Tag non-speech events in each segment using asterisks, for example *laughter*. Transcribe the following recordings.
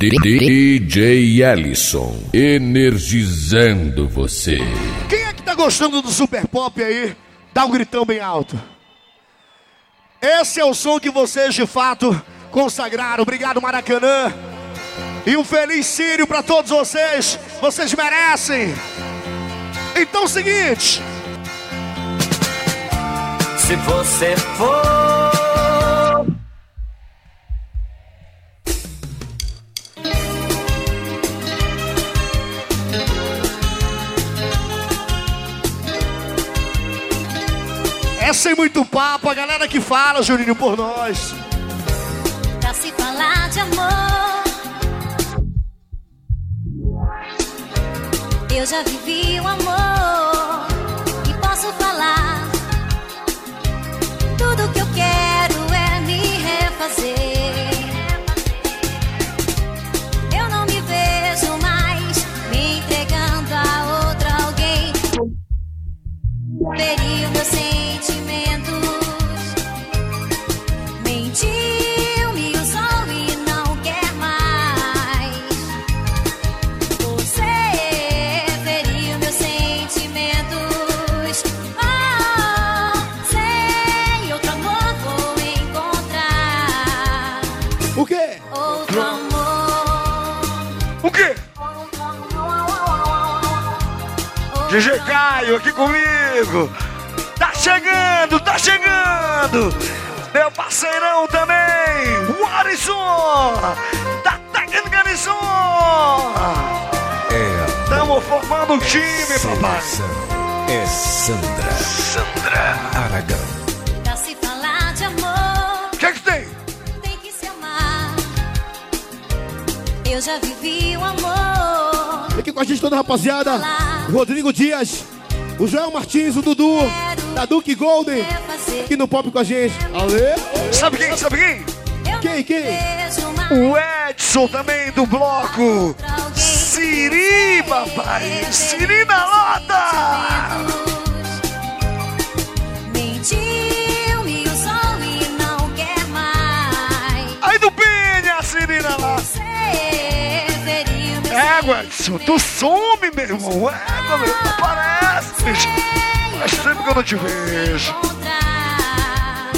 DJ Ellison, energizando você. Quem é que tá gostando do Super Pop aí? Dá um gritão bem alto. Esse é o som que vocês de fato consagraram. Obrigado, Maracanã. E um feliz Sírio para todos vocês. Vocês merecem. Então, é o seguinte. Se você for Sem muito papo, a galera que fala, Juninho, por nós. Pra se falar de amor, eu já vivi o amor Outro amor. O quê? DJ Caio aqui comigo. Tá chegando, tá chegando. Meu parceirão também, o Alisson. Da técnica Alisson. É Tamo formando um time, papai. É Sandra. Sandra Aragão. Eu já vivi o amor. Aqui com a gente toda rapaziada. O Rodrigo Dias, o Joel Martins, o Dudu, da Duke Golden. Refazer. Aqui no pop com a gente. Alê? Sabe quem? Sabe quem? Quem, quem? O Edson também do bloco. Siri, papai. Siri na lota. Égua, tu some, meu irmão. Égua, meu, não parece, bicho. Faz tempo que eu não te vejo. encontrar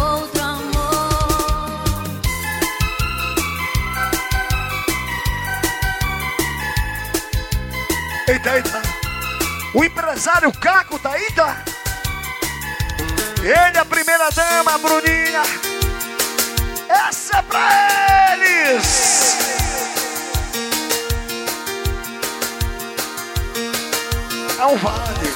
outro amor. Eita, eita. O empresário Caco tá aí, tá? Ele, a primeira dama, a Bruninha. É vale.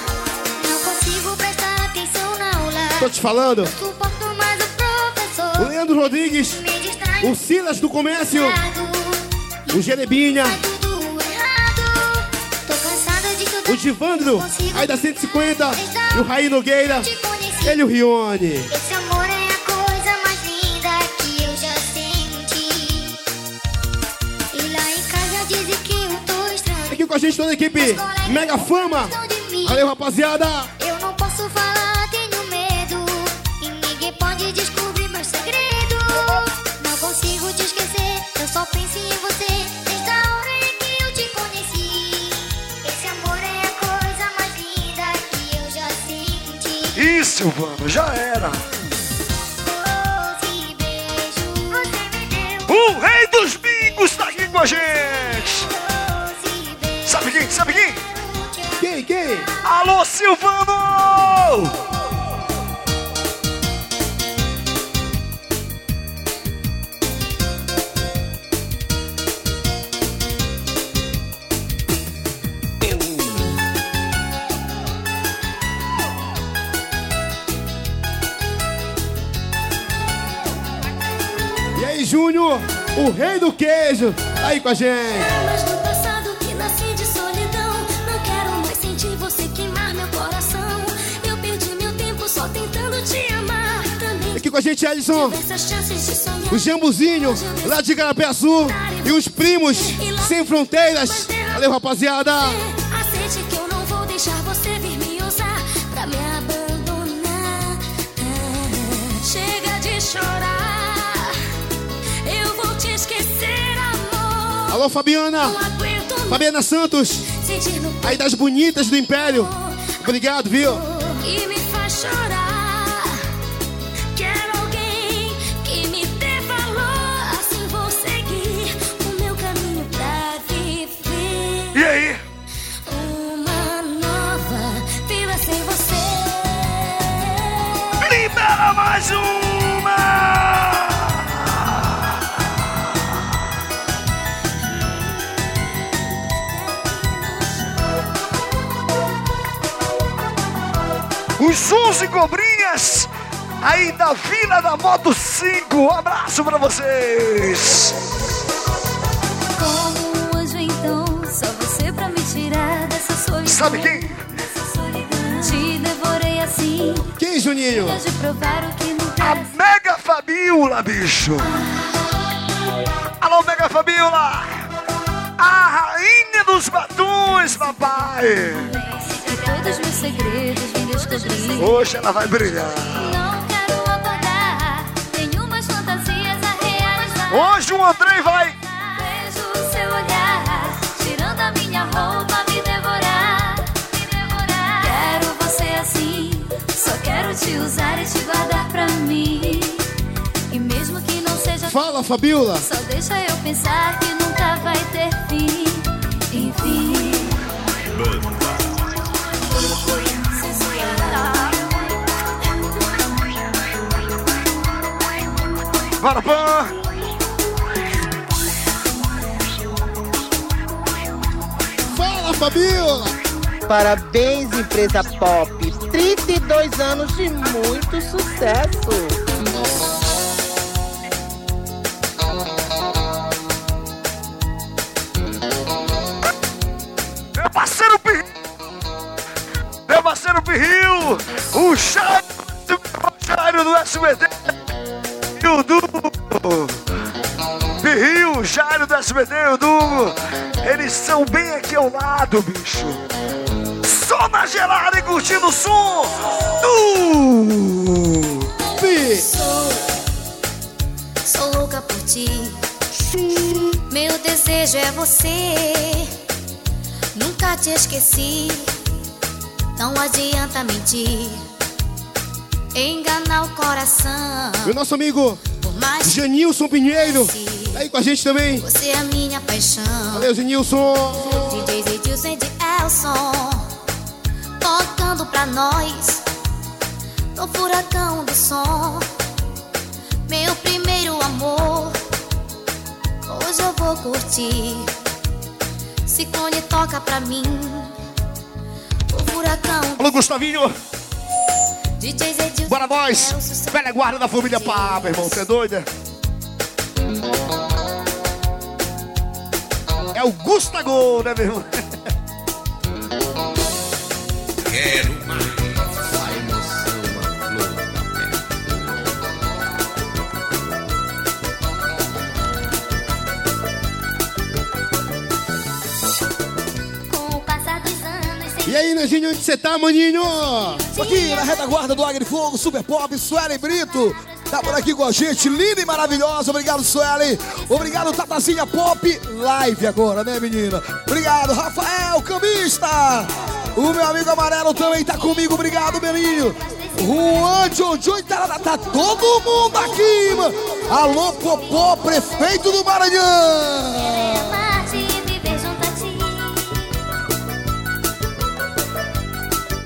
Não consigo prestar atenção na aula. Tô te falando. Suporto mais o professor. O Leandro Rodrigues, o Silas do Comércio, o Jerebinha, tudo. o Divandro, aí da 150, e o Raí Nogueira, ele e o Rione. Gente toda a equipe Mega Fama. Valeu, rapaziada. Eu não posso falar, tenho medo. E ninguém pode descobrir meu segredo. Não consigo te esquecer, eu só penso em você. Desde a hora em que eu te conheci. Esse amor é a coisa mais linda que eu já senti. Ih, Silvano, já era. Sabe quem? Quem, quem? Alô, Silvano! E aí, Júnior, o rei do queijo, tá aí com a gente. Aqui com a gente, Ellison, sonhar o Jambuzinho, lá de Garapé Sul, e os primos, sem fronteiras. Valeu, rapaziada. Alô, Fabiana. Fabiana Santos. Aí das bonitas do Império. Obrigado, viu? 11 cobrinhas aí da Vila da Moto 5. Um abraço pra vocês. Como um anjo, então, só você pra me tirar dessa solidão. Sabe quem? Te devorei assim, Quem, Juninho? de provar o que não A. Mega Fabiola, bicho. Alô, Mega Fabiola. A rainha dos batons, papai. E todos meus segredos vim descobrir. Hoje ela vai brilhar. Não quero acordar, tenho umas fantasias a realizar. Hoje o Andrei vai. Vejo o seu olhar, tirando a minha roupa, me devorar. Me devorar. Quero você assim, só quero te usar e te guardar pra mim. E mesmo que não seja Fala, Fabiola. só deixa eu pensar que nunca vai ter fim. Enfim. Bora, Pan. Fala, Fabiola. Parabéns, empresa pop. 32 anos de muito sucesso. Meu parceiro Pirril. Meu parceiro Pirril. O Jairo do SBT. Pirril, o Jairo do SBT e o Dugo. Eles são bem aqui ao lado, bicho. Só na gelada e curtindo o som do... Sou, sou louca por ti. Meu desejo é você. Nunca te esqueci. Não adianta mentir. Enganar o coração. E o nosso amigo Janilson Pinheiro. Tá aí com a gente também. você é a minha paixão. Valeu, Janilson. DJs Edilson e de Elson. Tocando pra nós. No furacão do som. Meu primeiro amor. Hoje eu vou curtir. Ciclone toca pra mim. O furacão. Alô, Gustavinho. DJs Edilson Bora nós. Velha guarda da família Papa, irmão. Você é doida? É o Gustavo, né, meu irmão? Quero mais. A emoção, a flor da pele. Com o passar dos anos. sem E aí, Neginho, onde você tá, maninho? Aqui na retaguarda do Agri Fogo, Super Pop, Suelen Brito. Tá por aqui com a gente, linda e maravilhosa. Obrigado, Suelen. Obrigado, Tatazinha Pop. Live agora, né, menina? Obrigado, Rafael Camista. O meu amigo amarelo também tá comigo. Obrigado, Belinho. Juan Jojo, tá, tá todo mundo aqui, mano. Alô, Popó, prefeito do Maranhão.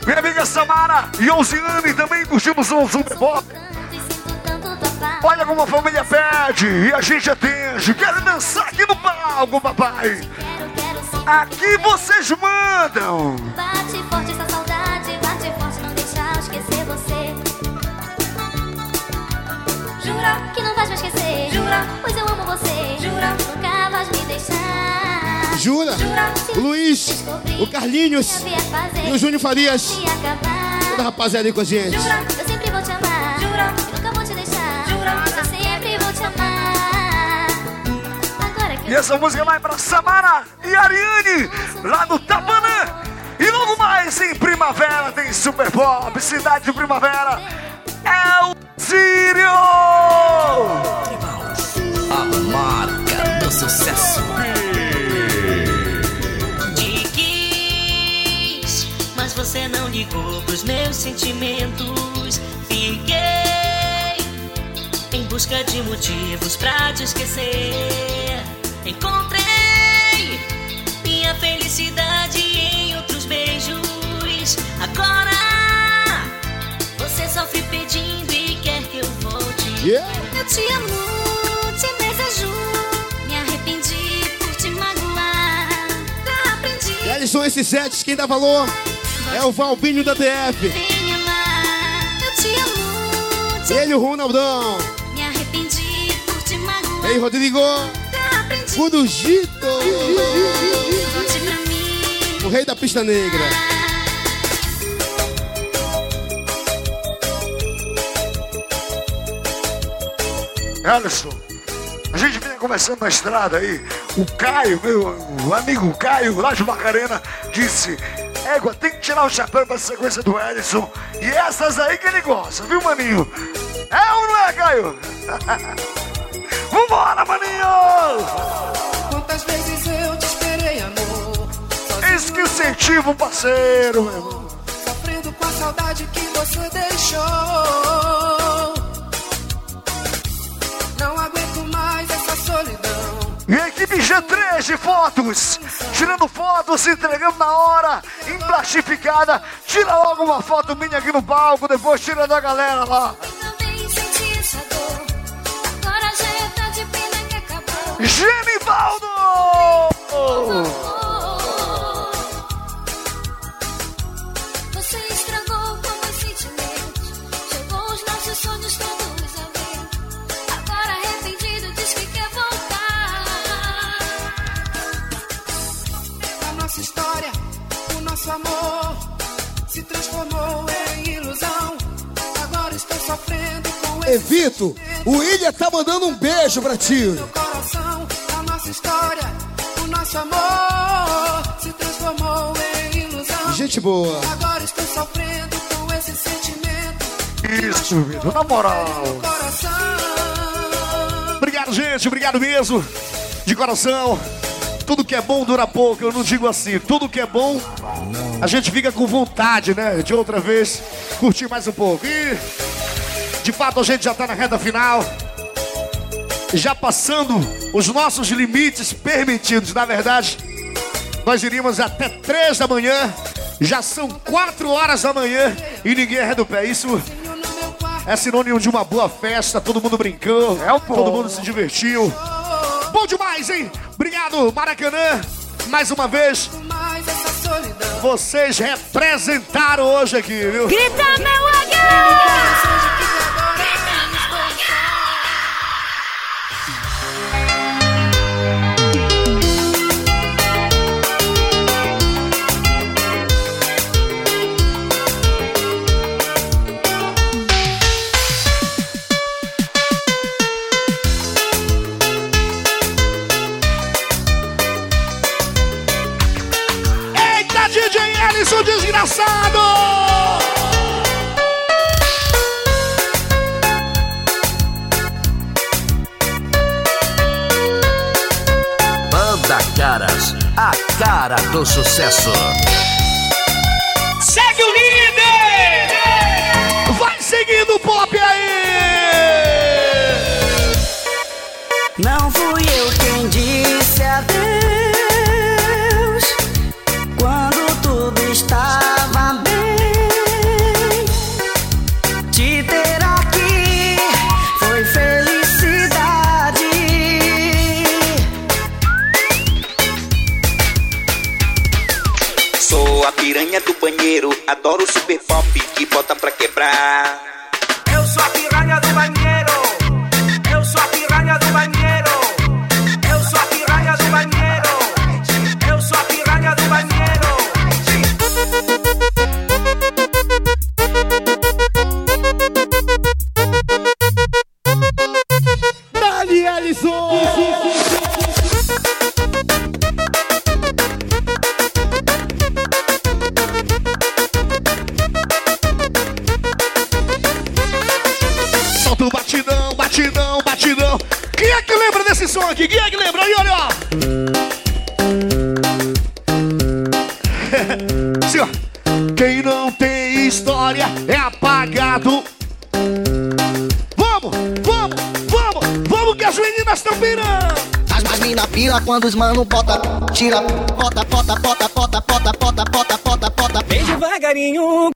Minha amiga Samara e Osiane também curtimos um Super Pop. Olha como a família pede e a gente atende. Quero dançar aqui no palco, papai. Aqui vocês mandam. Bate forte essa saudade, bate forte, não deixar eu esquecer você. Jura que não vais me esquecer, jura, pois eu amo você, jura, nunca vais me deixar. Jura? Jura, Luiz, o Carlinhos e o Júnior Farias. Toda a rapaziada aí com a gente. Jura, E essa música vai para Samara e Ariane, lá no Tabanã. E logo mais em primavera tem Super Pop, Cidade de Primavera. É o Sírio! A marca do sucesso. De quis, mas você não ligou pros meus sentimentos. Fiquei em busca de motivos pra te esquecer Encontrei minha felicidade em outros beijos. Agora você sofre pedindo e quer que eu volte. Yeah. Eu te amo, te desejo. Me arrependi por te magoar. Já aprendi. Ellison, esses sets, quem dá valor é o Valbinho da DF. Vem amar. Eu te amo, te Ele e o Ronaldão. Me arrependi por te magoar. Ei, Rodrigo. Pra mim. O rei da pista negra. Alisson, a gente vinha conversando na estrada aí. O Caio, meu amigo Caio, lá de Macarena, disse: Égua, tem que tirar o chapéu pra sequência do Ellison. E essas aí que ele gosta, viu, maninho? É ou não é, Caio? *laughs* Vambora, maninho! Isso que incentiva o parceiro, meu irmão. Sofrendo com a saudade que você deixou. Não aguento mais essa solidão. E a equipe G3 de fotos, tirando fotos, entregando na hora, emplastificada. Tira logo uma foto minha aqui no palco, depois tira da galera lá. Também Evito, o William tá mandando um beijo pra ti. meu coração. A nossa história, o nosso amor se transformou em ilusão. Gente boa. Agora estou sofrendo com esse sentimento. Isso, Vitor, na moral. Obrigado, gente. Obrigado mesmo. De coração. Tudo que é bom dura pouco. Eu não digo assim. Tudo que é bom, a gente fica com vontade, né? De outra vez curtir mais um pouco. E, de fato, a gente já tá na reta final. Já passando os nossos limites permitidos. Na verdade, nós iríamos até três da manhã. Já são quatro horas da manhã e ninguém é do pé. Isso é sinônimo de uma boa festa, todo mundo brincou, É todo mundo se divertiu. Bom demais, hein? Obrigado, Maracanã. Mais uma vez, vocês representaram hoje aqui, viu? Grita, meu águia! Quando os mano bota, tira, bota, bota, bota, bota, bota, bota, bota, bota, bota. Vem devagarinho.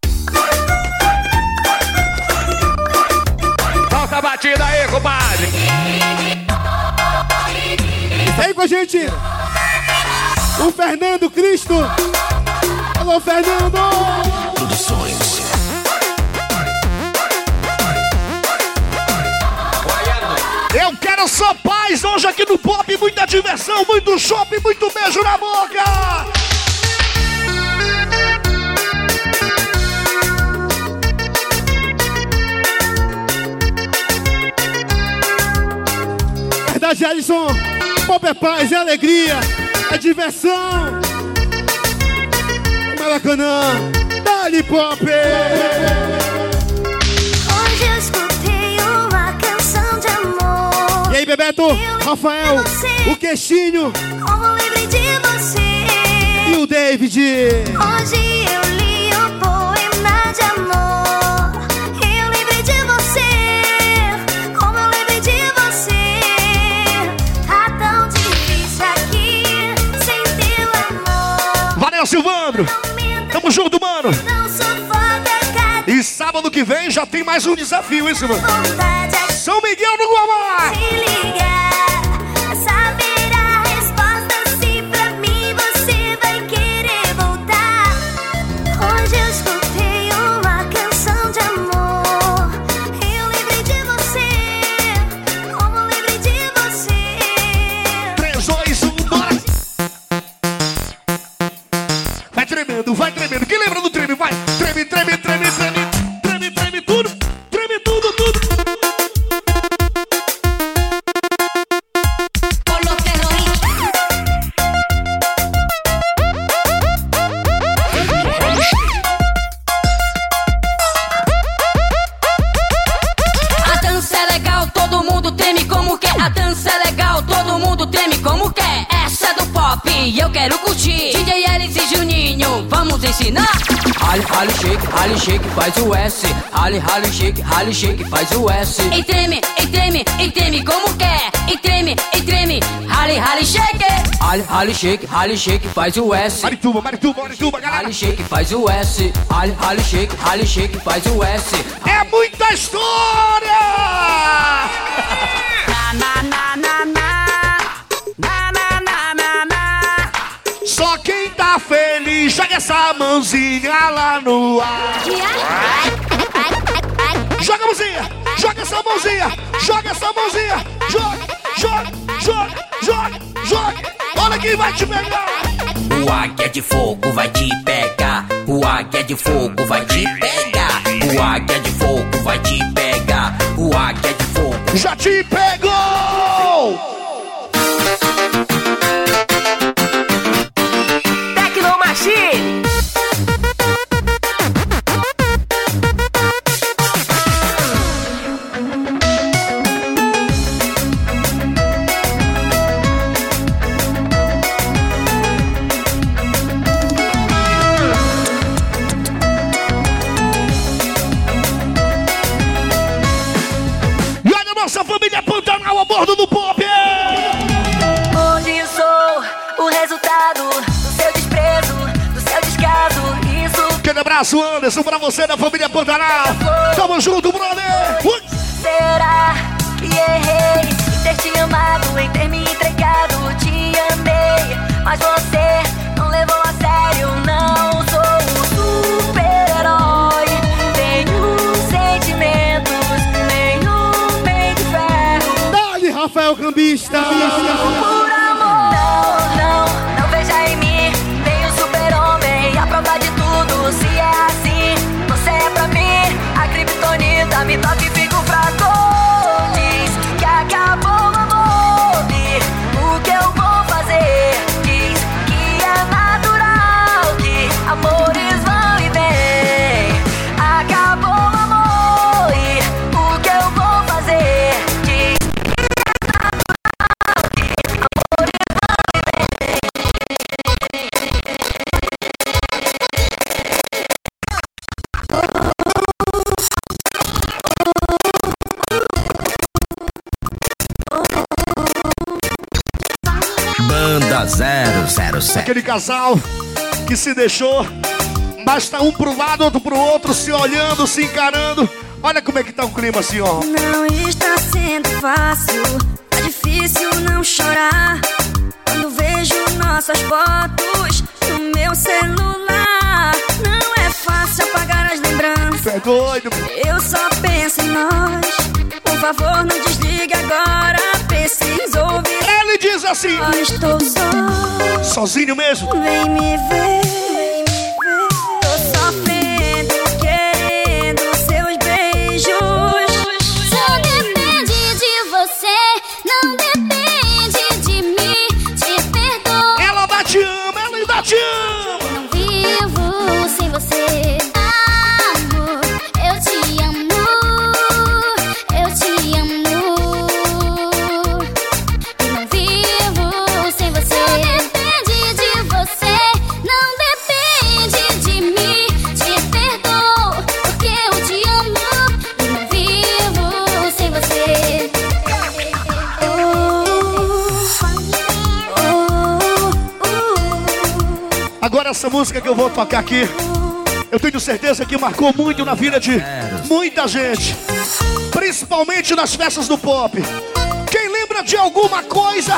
Solta a batida aí, compadre. Vem com a gente. O Fernando Cristo. Alô, Fernando. Eu quero só paz hoje aqui no Pop, muita diversão, muito shopping, muito beijo na boca. Verdade, Alisson. Pop é paz, é alegria, é diversão. Maracanã. Dali, Pop. Hoje aí, Bebeto? Rafael, o Queixinho Como lembrei de você. e o David. Hoje eu li um poema de amor. Eu lembrei de você. Como eu lembrei de você. Tá tão difícil aqui sem teu amor. Valeu, Silvandro. Tamo junto, mano. Não cada E sábado que vem já tem mais um desafio, hein, vontade aqui. São Miguel do Guamá. Se ligar, saber a resposta se pra mim você vai querer voltar. Hoje eu escutei uma canção de amor. Eu lembrei de você, como lembrei de você. 3, 2, 1, bora! Vai tremendo, vai tremendo. Quem lembra do treme? Vai! Treme, treme, treme. Treme, rally, rally, shake. Rally, shake, rally, shake, faz o S. Marituba, Marituba, Marituba, galera. Rally, shake, faz o S. Rally, rally, shake, rally, shake, faz o S. É muita história! Na, na, na, na. Na, na, na, na, na. Só quem tá feliz, joga essa mãozinha lá no ar. Joga a mãozinha, joga essa mãozinha, joga essa mãozinha, joga, joga, joga, joga, joga. Olha quem vai te pegar. O águia de fogo vai te pegar. O águia de fogo vai te pegar. O águia de fogo vai te pegar. O águia de fogo. Já te pegou! Abraço, Anderson, pra você da família Pantanal. Tamo junto, brother! Será que errei 007. Aquele casal que se deixou, mas tá um pro lado, outro pro outro, se olhando, se encarando. Olha como é que tá o clima assim, ó. Não está sendo fácil, tá difícil não chorar. Quando vejo nossas fotos no meu celular, não é fácil apagar as lembranças. É doido. Eu só penso em nós. Por favor, não desligue agora. Preciso ouvir. Diz assim. Sozinho mesmo? Vem me ver. Essa música que eu vou tocar aqui, eu tenho certeza que marcou muito na vida de muita gente. Principalmente nas festas do pop. Quem lembra de alguma coisa,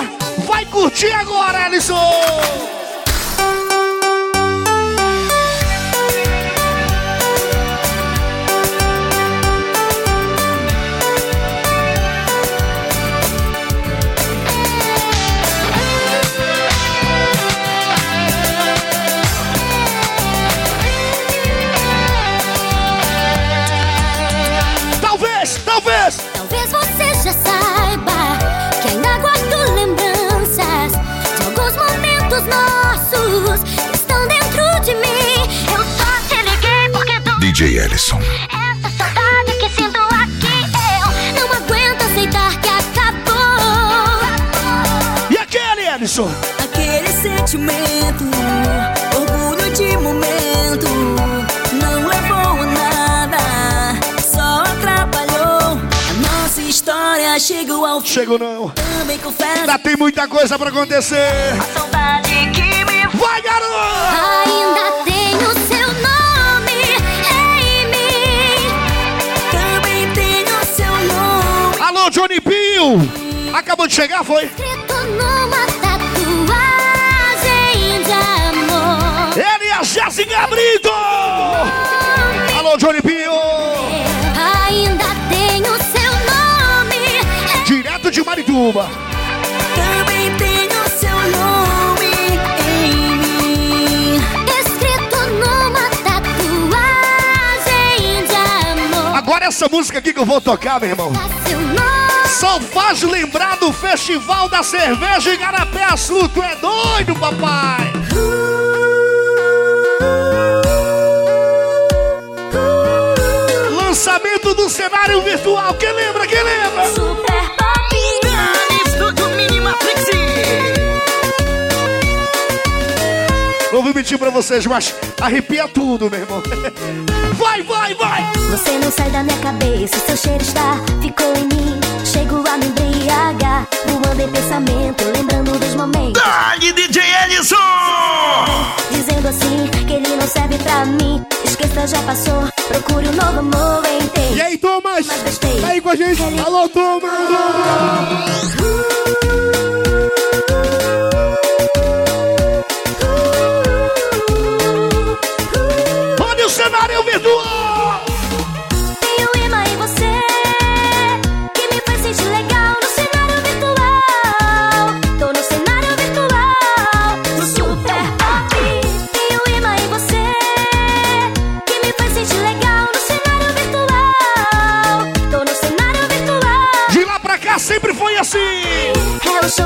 vai curtir agora, Alisson! Ellison. essa saudade que sinto aqui. Eu não aguento aceitar que acabou. E aquele, Alisson? Aquele sentimento, orgulho de momento, não levou a nada, só atrapalhou. A nossa história chegou ao fim. Chegou não. Também confesso. Ainda tem muita coisa pra acontecer. A saudade Johnny Pio! Acabou de chegar, foi? Escrito numa tatuagem de amor. Ele e a Jéssica Brito! Alô, Johnny Pio! Ainda tenho seu nome. Direto de Marituba. Também tenho seu nome em mim. Escrito numa tatuagem de amor. Agora essa música aqui que eu vou tocar, meu irmão. Seu nome. Só faz lembrar do Festival da Cerveja em Garapé Sul. Tu é doido, papai? Lançamento do cenário virtual. Quem lembra? Quem lembra? Super Pop. Estúdio Minimatrix. Não vou mentir pra vocês, mas arrepia tudo, meu irmão. *laughs* Vai, vai, vai! Você não sai da minha cabeça, seu cheiro está, ficou em mim. Chego a me embriagar, voando em pensamento, lembrando dos momentos. Dali, DJ Ellison! Dizendo assim que ele não serve pra mim. Esqueça, já passou, procure um novo amor em ter. E aí, Thomas? Mas gostei. Tá aí com a gente? Alô, Thomas! Olha o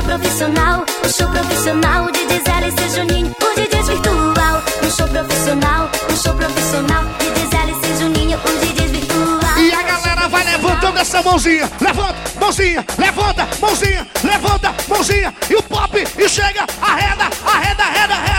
O profissional, o show profissional de DZLC Juninho, o DJ virtual. Um show profissional, um show profissional de DZLC Juninho, o DJ virtual. E a galera vai levantando essa mãozinha. Levanta, mãozinha, levanta, mãozinha, levanta, mãozinha. E o pop, e chega, arreda, arreda, arreda, arreda.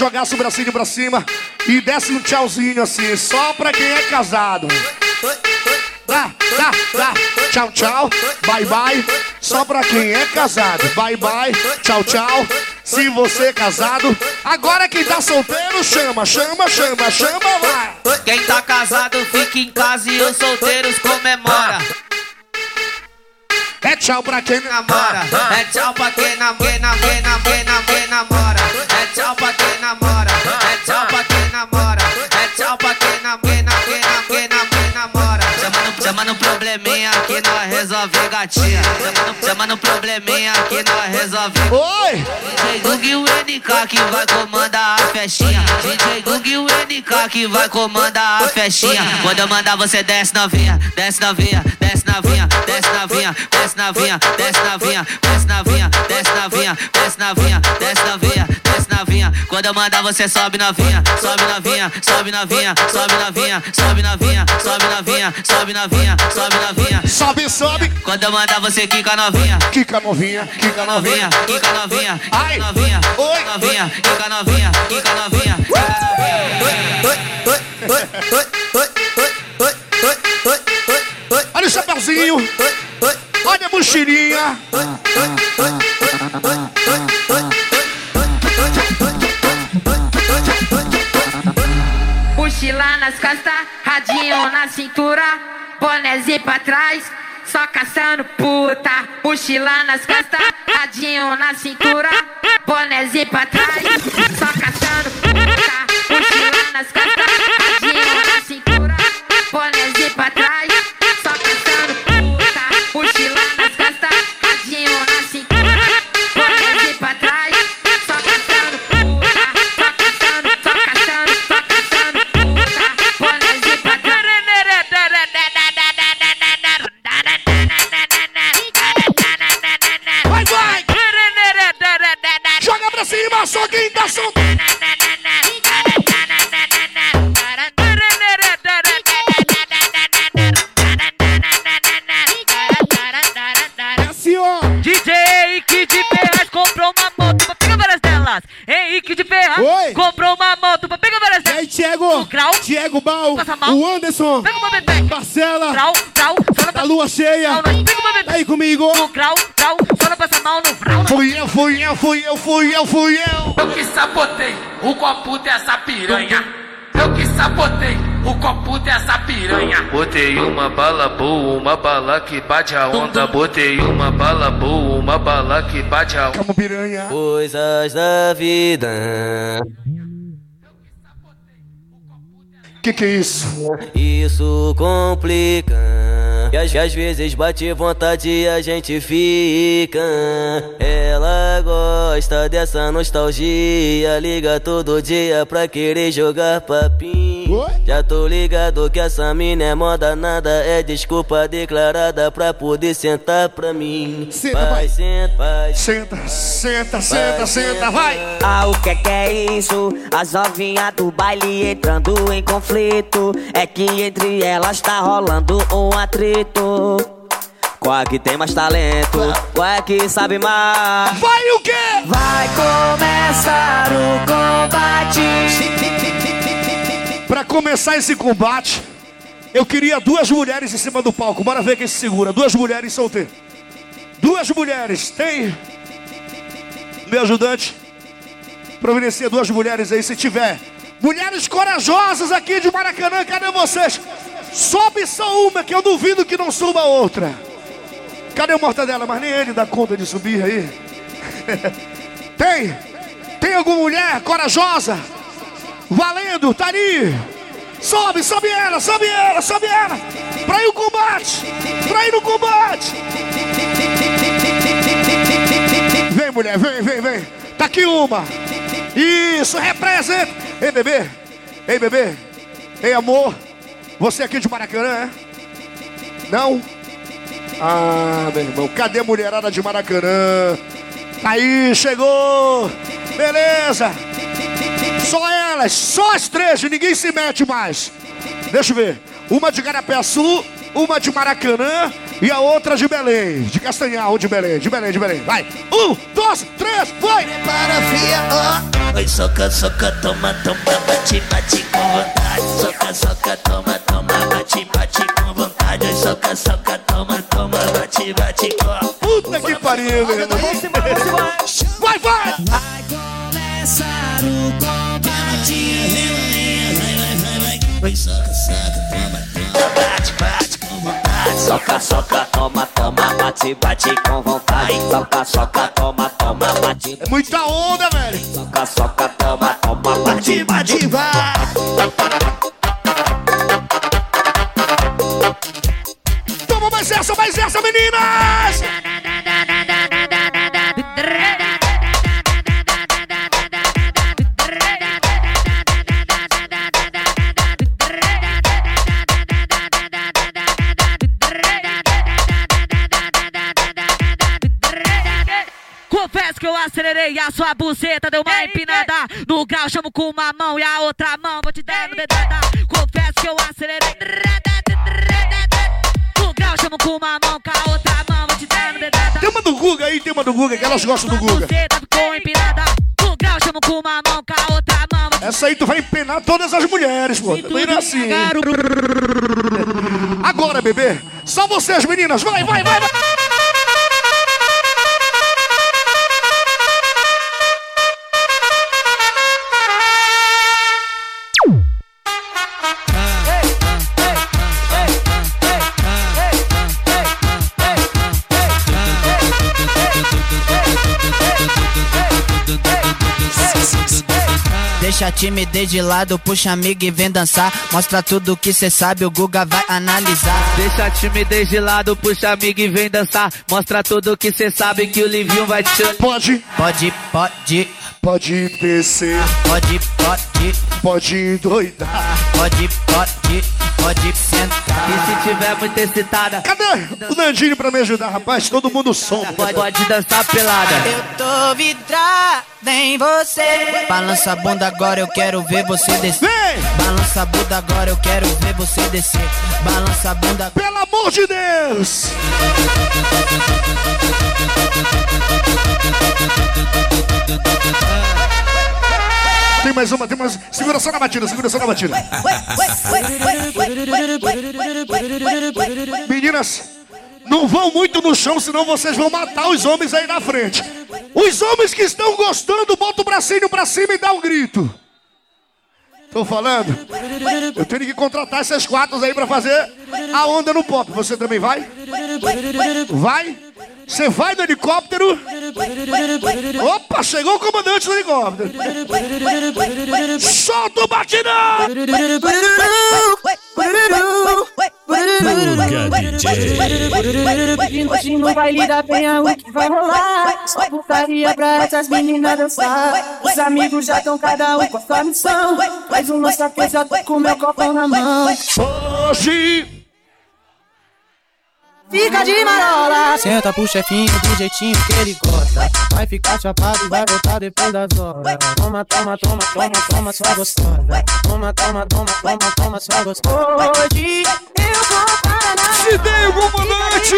Jogasse o bracinho pra cima e desse um tchauzinho assim, só pra quem é casado. Dá, dá, dá. Tchau, tchau. Bye, bye. Só pra quem é casado. Bye, bye. Tchau, tchau. Se você é casado. Agora quem tá solteiro, chama, chama, chama, chama, vai. Quem tá casado fica em casa e os solteiros comemora. É tchau pra quem namora. É tchau pra quem namora, quem namora. É tchau pra quem namora. É tchau pra quem namora. É tchau pra quem namora, quem namora, quem namora, Chama no, chama no probleminha que nós resolve gatinha. Chama no, chama no probleminha que nós resolve. Oi! DJ Gug e o NK que vai comandar a festinha. DJ Gug e o NK que vai comandar a festinha. Quando eu mandar você desce novinha, desce novinha, desce novinha, desce novinha, desce novinha, desce novinha, desce novinha, desce novinha, desce novinha, desce novinha, desce novinha. Quando eu mandar você sobe novinha, sobe novinha, sobe novinha, sobe novinha, sobe novinha, sobe novinha, sobe novinha, sobe novinha. Sobe, sobe. Quando eu mandar você quica novinha, quica novinha, quica novinha, quica novinha, quica novinha, oi. Novinha, quica novinha, quica novinha, Olha o chapeuzinho. Olha a mochilinha. Mochila nas costas, radinho na cintura, bonézinho pra trás, só caçando puta. Mochila nas costas, radinho na cintura, bonézinho pra trás, só caçando puta. Mochila nas costas, radinho na cintura, bonézinho pra trás, o Anderson, Marcela, Grau, grau, só não a lua cheia. Tá aí comigo. No grau, grau, só não passa mal no grau. Fui eu, fui eu, fui eu, fui eu, fui eu. Eu que sabotei o copo dessa piranha. Eu que sabotei o copo dessa piranha. Botei uma bala boa, uma bala que bate a onda. Botei uma bala boa, uma bala que bate a onda. Como piranha. Coisas da vida. Que que é isso? Isso complica. E às, às vezes bate vontade e a gente fica. Ela gosta dessa nostalgia. Liga todo dia pra querer jogar papinho. Já tô ligado que essa mina é moda, nada é desculpa declarada pra poder sentar pra mim. Senta, vai, senta, vai. Senta, senta, senta, senta, vai. Ah, o que que é isso? As novinhas do baile entrando em conflito. É que entre elas tá rolando um atrito. Qual é que tem mais talento? Qual é que sabe mais? Vai o quê? Vai começar o combate. Pra começar esse combate, eu queria duas mulheres em cima do palco. Bora ver quem se segura. Duas mulheres solteiras. Duas mulheres. Tem? Meu ajudante. Providencia duas mulheres aí se tiver. Mulheres corajosas aqui de Maracanã, cadê vocês? Sobe só uma, que eu duvido que não suba outra. Cadê o mortadela? Mas nem ele dá conta de subir aí. *laughs* Tem? Tem alguma mulher corajosa? Valendo, tá ali. Sobe, sobe ela, sobe ela, sobe ela. Pra ir no combate. Pra ir no combate. Vem, mulher, vem, vem, vem. Tá aqui uma. Isso, representa. Ei, bebê. Ei, bebê. Ei, amor. Você aqui de Maracanã, é? Não? Ah, meu irmão. Cadê a mulherada de Maracanã? Tá Aí, chegou. Beleza. Só elas, só as três, ninguém se mete mais. Deixa eu ver. Uma de Garapé Sul, uma de Maracanã e a outra de Belém. De Castanhal, de Belém, de Belém, de Belém. Vai. Um, dois, três, vai. Para fia, ó. Oi, soca, soca, toma, toma, bate, bate com vontade. Soca, soca, toma, toma, bate, bate com vontade. Oi, soca, soca, toma, toma, bate, bate com Puta que pariu, meu irmão. Vai, vai. Vai começar o combate. Vai, vai, vai, vai. Oi, soca, soca, toma, toma, bate, bate com vontade. Soca, soca, toma, toma, bate, bate com vontade. Soca, soca, toma, toma, bate. É muita onda, velho. Soca, soca, toma, toma, bate, bate, vai. Toma mais essa, mais essa, meninas. Acelerei a sua buceta, deu uma empinada. No grau chamo com uma mão e a outra mão vou te dando dedada. Confesso que eu acelerei. No grau chamo com uma mão, com a outra mão vou te dando dedada. Tem uma do Guga aí, tem uma do Guga, que elas gostam do Guga. Buceta ficou empinada. No grau chamo com uma mão, com a outra mão. Essa aí tu vai empenar todas as mulheres, pô. Também não é assim. Agora, bebê. Só vocês, meninas. Vai, vai, vai, vai. Deixa a timidez de lado, puxa amigo e vem dançar. Mostra tudo que cê sabe, o Guga vai analisar. Deixa a timidez de lado, puxa amigo e vem dançar. Mostra tudo que cê sabe que o Livinho vai te. Pode. Pode, pode. Pode descer. Pode, pode. Pode endoidar. Pode, pode. Pode sentar. E se tiver muito excitada, Cadê o Nandinho pra me ajudar, rapaz? Todo mundo som. pode, pode dançar pelada. Eu tô vidrada em você. Balança a bunda agora, eu quero ver você descer. Balança a bunda agora, eu quero ver você descer. Balança a bunda. Pelo amor de Deus! Tem mais uma, tem mais. Segura só na batida, segura só na batida. Meninas, não vão muito no chão, senão vocês vão matar os homens aí na frente. Os homens que estão gostando, bota o bracinho pra cima e dá um grito. Tô falando? Eu tenho que contratar essas quatro aí pra fazer a onda no pop. Você também vai? Vai? Você vai no helicóptero? Opa, chegou o comandante do helicóptero. Solta o batidão! Hoje no baile da penha o que vai rolar Só putaria pra essas meninas dançar Os amigos já estão cada um com a sua missão Faz um lança que eu já tô com meu copão na mão Hoje Fica de marola Senta pro chefinho do jeitinho que ele gosta. Vai ficar chapado e vai voltar depois das horas. Toma, toma, toma, toma, toma, sua gostosa. Toma, toma, toma, toma, toma, sua gostosa. Hoje eu vou Se tem o comandante!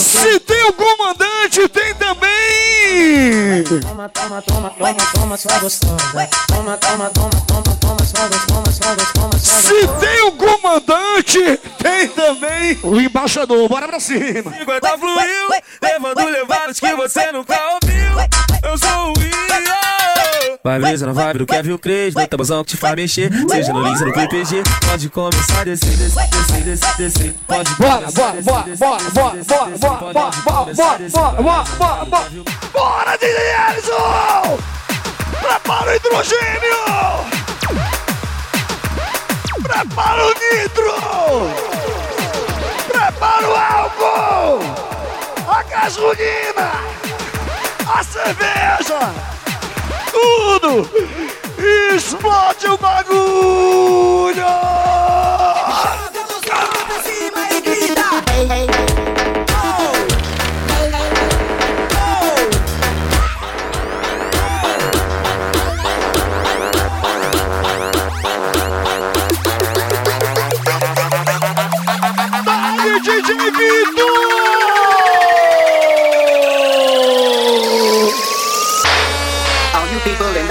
Se tem o comandante, tem também! Toma, toma, toma, toma, toma, sua gostosa. Toma, toma, toma, toma, toma, sua gostosa, gostosa. Se tem o comandante, tem também o embaixador. Bora pra cima! 50 fluiu, levando levadas que você nunca ouviu. Vai brisa na vibe do Kevin Cres, no tabuzão que te faz mexer. Seja no Lins no PPG, pode começar a descer, descer, descer, descer, descer. Pode Bora, bora, bora, bora, bora, bora, bora, bora, bora, bora, bora, bora, bora, bora. Bora, DJ Ellison! Prepara o hidrogênio! Prepara o nitro! Prepara o álcool! A gasolina! A cerveja! Tudo! Explode o bagulho!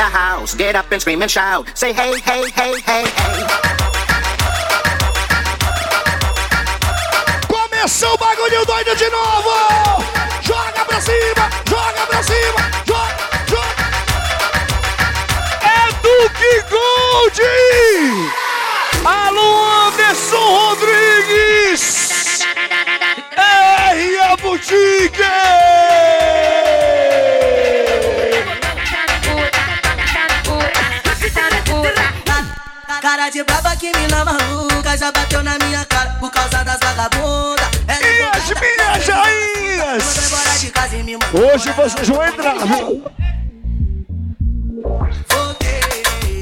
House, get up and scream and shout. Say hey, hey, hey, hey, hey. Começou o bagulho doido de novo! Joga pra cima, joga pra cima, joga, joga! É Duque Gold! Alô, Anderson Rodrigues! R a Boutique! De braba que mina maluca já bateu na minha cara por causa das vagabundas. E as minhas rainhas! Hoje vocês vão entrar, viu?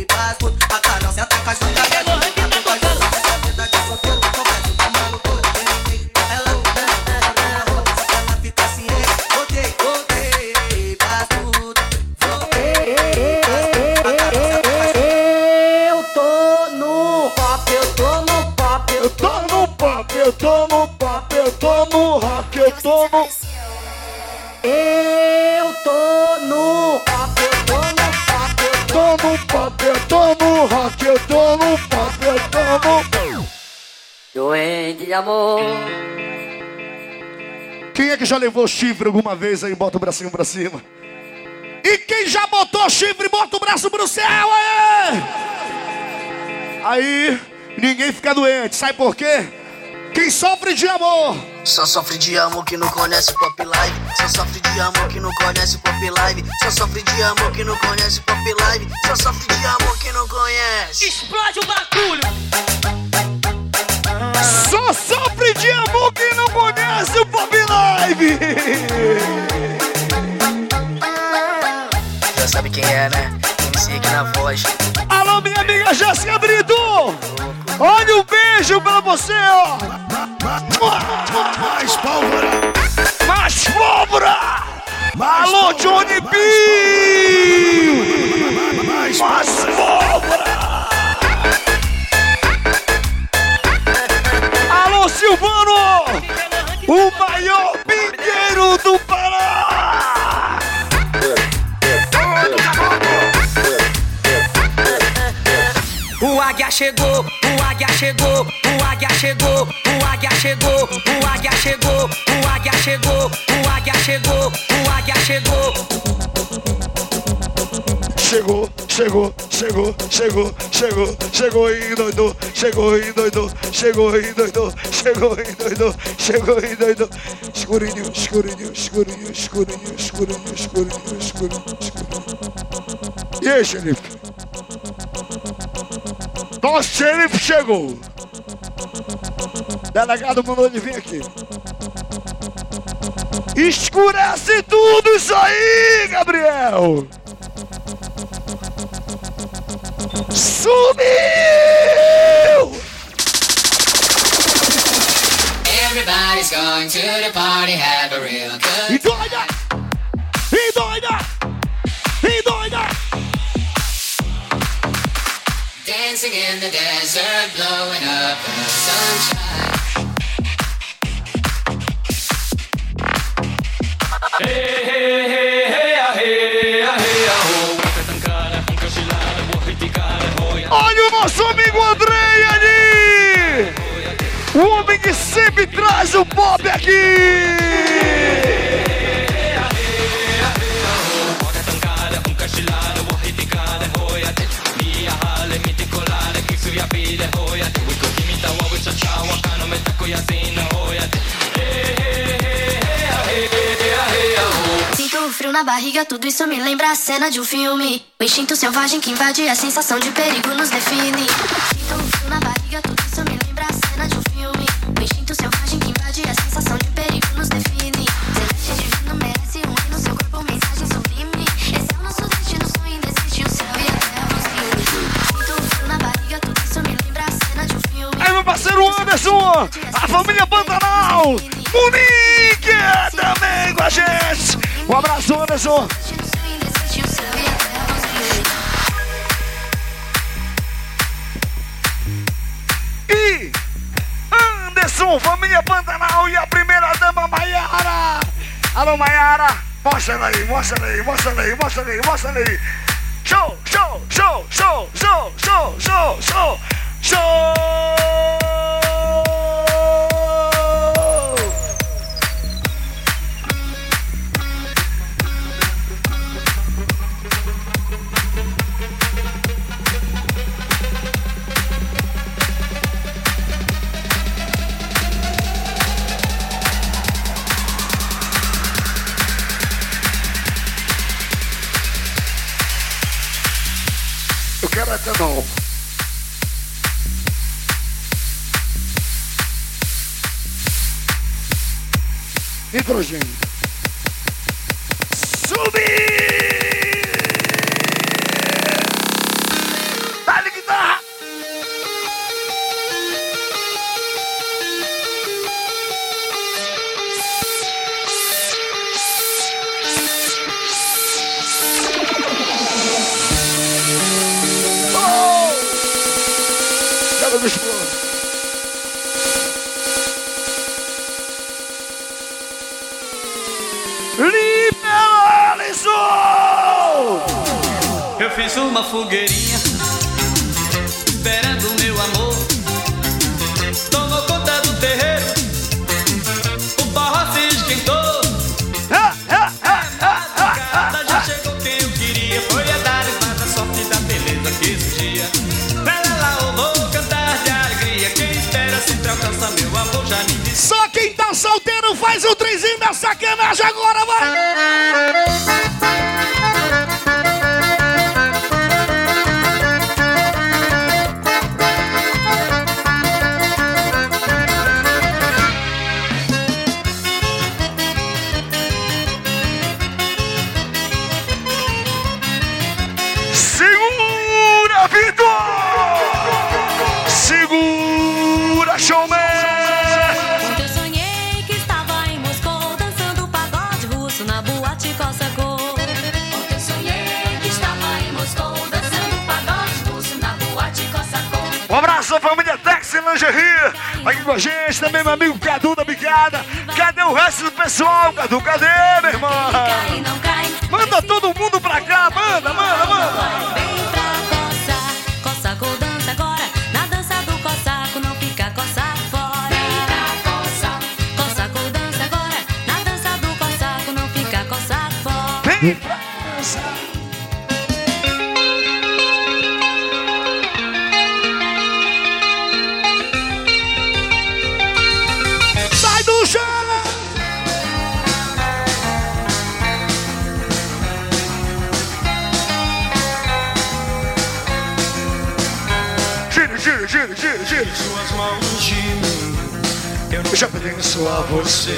Pras putas, a cara não senta com Eu tô no pop, eu tô no pop, eu tô no pop, eu tô no rock, eu tô no pop, eu tô no. Doente de amor. Quem é que já levou chifre alguma vez aí? Bota o bracinho pra cima. E quem já botou chifre, bota o braço pro céu, aí! Aí, ninguém fica doente, sabe por quê? Quem sofre de amor. Só sofre de amor que não conhece pop live. Só sofre de amor que não conhece pop live. Só sofre de amor que não conhece pop live. Só sofre de amor que não conhece. Explode o bagulho! Só sofre de amor quem não conhece o Pop Live! Já sabe quem é, né? MC aqui na voz. Alô, minha amiga Jéssica Beijo pra você, ó! Mais pólvora! Mais pólvora! Alô, Johnny B! Mais pólvora! Alô, Silvano! O maior águia chegou, o águia chegou, o águia chegou, o águia chegou, o águia chegou, o águia chegou, o águia chegou, o águia chegou. Chegou, chegou, chegou, chegou, chegou, chegou e doidou, chegou e doidou, chegou e doidou, chegou e doidou, chegou e doidou. Escurinho, escurinho, escurinho, escurinho, escurinho, escurinho, escurinho, escurinho. E aí, xerife? Nosso xerife chegou. Delegado mandou ele vir aqui. Escurece tudo isso aí, Gabriel! Sumiu! Everybody's going to the party, have a real good E Dancing in the desert, blowing up the sunshine. Olha o nosso amigo Andrei ali! O homem que sempre traz o pop aqui! Na barriga, tudo isso me lembra a cena de um filme. O instinto selvagem que invade a sensação de perigo nos define. Sinto um frio na barriga, tudo isso me lembra a cena de um filme. O instinto selvagem que invade a sensação de perigo nos define. Celeste divino merece um hino, seu corpo mensagem sublime. Esse é o nosso destino, sonho indesiste, o céu e a terra nos une. Sinto frio na barriga, tudo isso me lembra a cena de um filme. Aí, meu parceiro Anderson, a família Pantanal, Monique também com a gente. Um abraço, Anderson. E Anderson, família Pantanal e a primeira dama Maiara. Alô, Maiara. Mostra aí, mostra aí, mostra aí, mostra aí, mostra aí. Show, show, show, show, show, show, show, show, show. Não. Nitrogênio. Subir! Uma fogueirinha do Cadê? Mim Eu já pertenço a você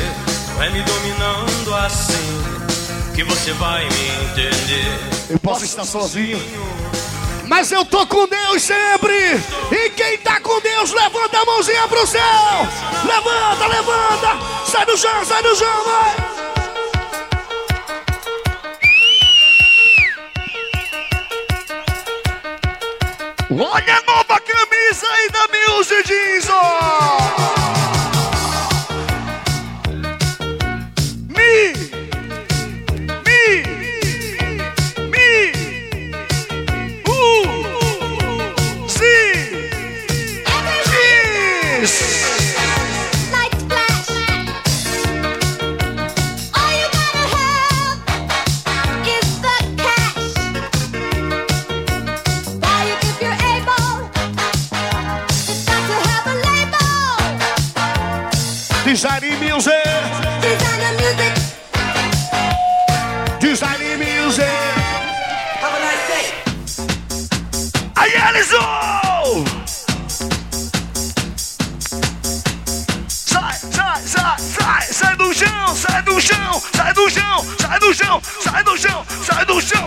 é me dominando assim Que você vai me entender Eu posso estar sozinho, mas eu tô com Deus sempre. E quem tá com Deus, levanta a mãozinha pro céu. Levanta, levanta. Sai do chão, sai do chão, vai. Olha a nova camisa aí da Mãos e diz, ó! 啥都行啥都行